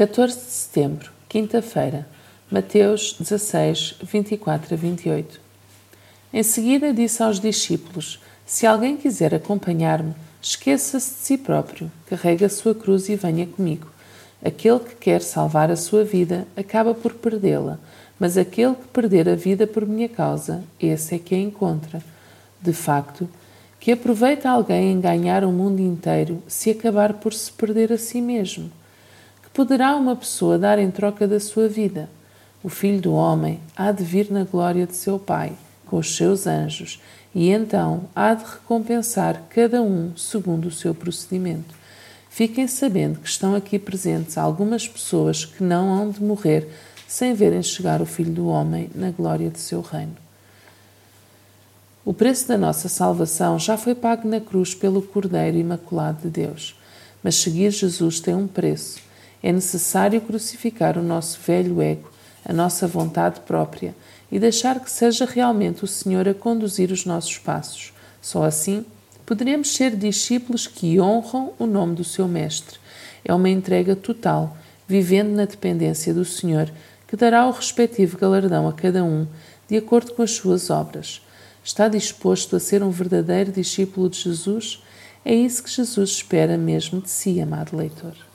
14 de setembro, quinta-feira, Mateus 16, 24 a 28. Em seguida disse aos discípulos: Se alguém quiser acompanhar-me, esqueça-se de si próprio, carregue a sua cruz e venha comigo. Aquele que quer salvar a sua vida acaba por perdê-la, mas aquele que perder a vida por minha causa, esse é que a encontra. De facto, que aproveita alguém em ganhar o mundo inteiro se acabar por se perder a si mesmo? Poderá uma pessoa dar em troca da sua vida? O Filho do Homem há de vir na glória de seu Pai, com os seus anjos, e então há de recompensar cada um segundo o seu procedimento. Fiquem sabendo que estão aqui presentes algumas pessoas que não hão de morrer sem verem chegar o Filho do Homem na glória de seu reino. O preço da nossa salvação já foi pago na cruz pelo Cordeiro Imaculado de Deus. Mas seguir Jesus tem um preço. É necessário crucificar o nosso velho ego, a nossa vontade própria e deixar que seja realmente o Senhor a conduzir os nossos passos. Só assim poderemos ser discípulos que honram o nome do seu Mestre. É uma entrega total, vivendo na dependência do Senhor, que dará o respectivo galardão a cada um, de acordo com as suas obras. Está disposto a ser um verdadeiro discípulo de Jesus? É isso que Jesus espera mesmo de si, amado leitor.